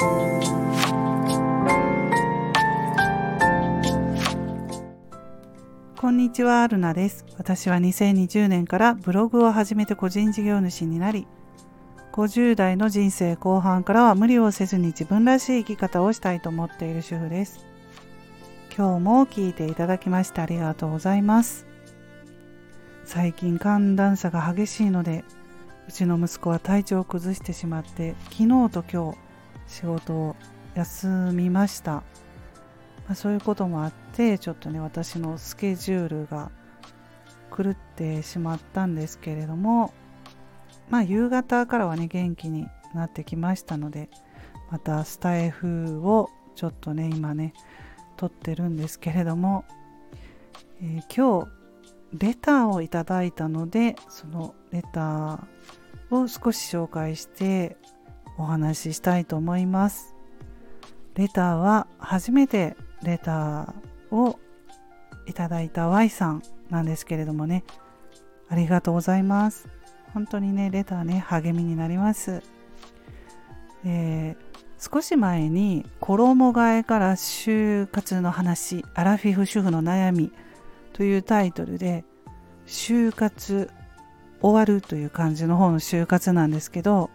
こんにちは、アルナです。私は2020年からブログを始めて個人事業主になり、50代の人生後半からは無理をせずに自分らしい生き方をしたいと思っている主婦です。今日も聞いていただきましてありがとうございます。最近寒暖差が激しいので、うちの息子は体調を崩してしまって、昨日と今日仕事を休みました。まあ、そういうこともあって、ちょっとね、私のスケジュールが狂ってしまったんですけれども、まあ夕方からはね元気になってきましたのでまたスタイフをちょっとね今ね撮ってるんですけれども、えー、今日レターをいただいたのでそのレターを少し紹介してお話ししたいと思います。レターは初めてレターをいただいた Y さんなんですけれどもね。ありがとうございます。本当にねレターね励みになります、えー、少し前に衣替えから就活の話アラフィフ主婦の悩みというタイトルで就活終わるという感じの方の就活なんですけど、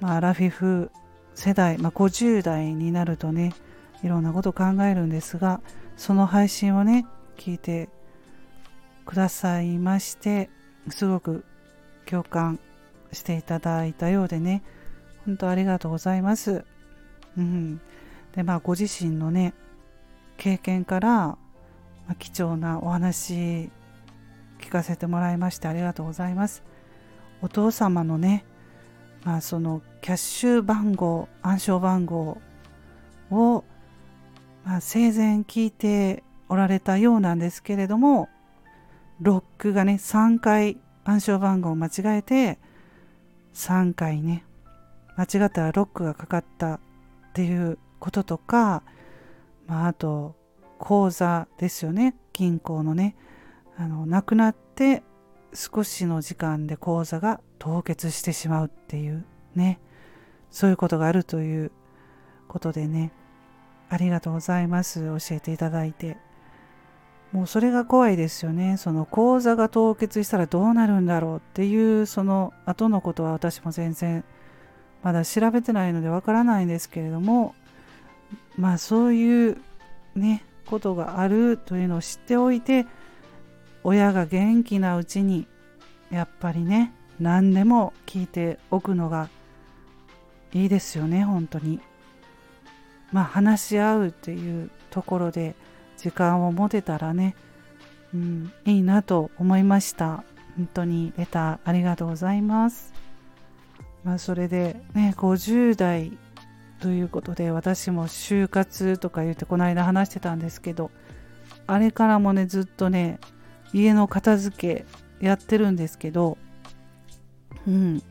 まあ、アラフィフ世代、まあ、50代になるとねいろんなこと考えるんですがその配信をね聞いてくださいましてすごく共感していただいたようでね、本当ありがとうございます。うん。で、まあ、ご自身のね、経験から、まあ、貴重なお話聞かせてもらいましてありがとうございます。お父様のね、まあ、そのキャッシュ番号、暗証番号を、まあ、生前聞いておられたようなんですけれども、ロックがね、3回暗証番号を間違えて3回ね間違ったらロックがかかったっていうこととか、まあ、あと口座ですよね。銀行のねあのなくなって少しの時間で口座が凍結してしまうっていうね。そういうことがあるということでね。ありがとうございます。教えていただいて。もうそれが怖いですよね。その口座が凍結したらどうなるんだろうっていうその後のことは私も全然まだ調べてないのでわからないんですけれどもまあそういうねことがあるというのを知っておいて親が元気なうちにやっぱりね何でも聞いておくのがいいですよね本当に。まあ話し合うっていうところで時間を持てたらね、うん、いいなと思いました。本当にレターありがとうございます。まあ、それでね、50代ということで私も就活とか言ってこの間話してたんですけど、あれからもね、ずっとね、家の片付けやってるんですけど、うん、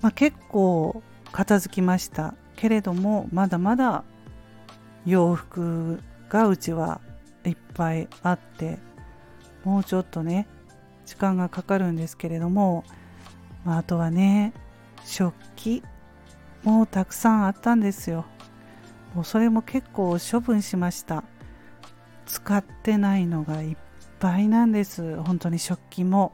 まあ、結構片付きました。けれども、まだまだ洋服がうちはいっぱいあってもうちょっとね時間がかかるんですけれども、まあ、あとはね食器もたくさんあったんですよ。もうそれも結構処分しました。使ってないのがいっぱいなんです。本当に食器も。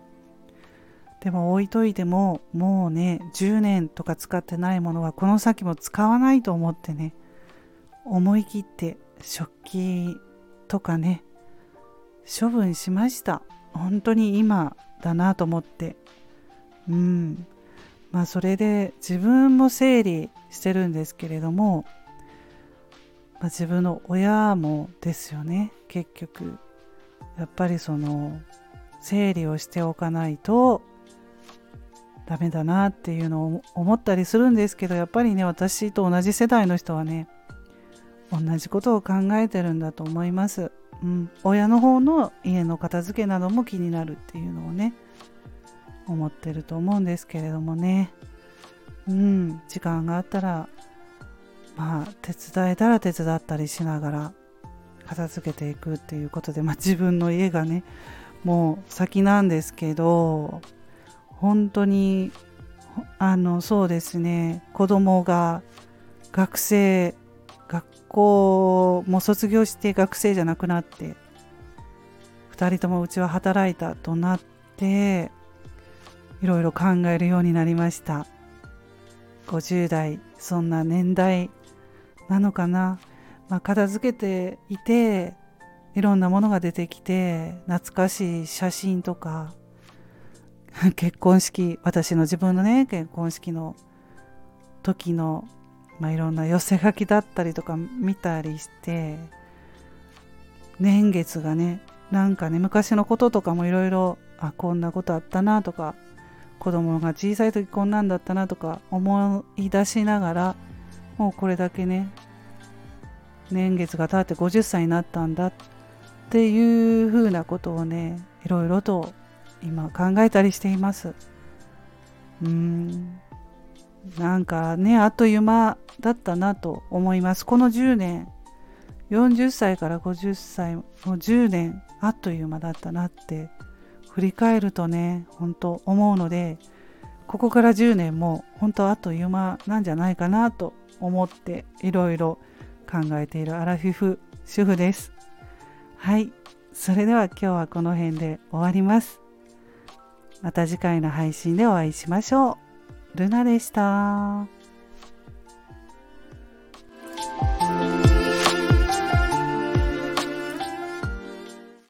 でも置いといてももうね10年とか使ってないものはこの先も使わないと思ってね思い切って食器とかね処分しました。本当に今だなと思って。うん。まあそれで自分も整理してるんですけれども、まあ、自分の親もですよね結局。やっぱりその整理をしておかないとダメだなっていうのを思ったりするんですけどやっぱりね私と同じ世代の人はね同じことを考えてるんだと思います。うん、親の方の家の片付けなども気になるっていうのをね思ってると思うんですけれどもね。うん。時間があったらまあ手伝えたら手伝ったりしながら片付けていくっていうことで、まあ、自分の家がねもう先なんですけど本当にあのそうですね。子供が学生学校も卒業して学生じゃなくなって2人ともうちは働いたとなっていろいろ考えるようになりました。50代そんな年代なのかな、まあ、片付けていていろんなものが出てきて懐かしい写真とか 結婚式私の自分のね結婚式の時の、まあ、いろんな寄せ書きだったりとか見たりして年月がねなんかね昔のこととかもいろいろあこんなことあったなとか子供が小さい時こんなんだったなとか思い出しながらもうこれだけね年月が経って50歳になったんだっていうふうなことをねいろいろと今考えたりしています。うん。なんかねあっという間だったなと思います。この10年40歳から50歳もう10年あっという間だったなって振り返るとね本当思うのでここから10年も本当あっという間なんじゃないかなと思っていろいろ考えているアラフィフ主婦です。はい。それでは今日はこの辺で終わります。また次回の配信でお会いしましょうルナでした。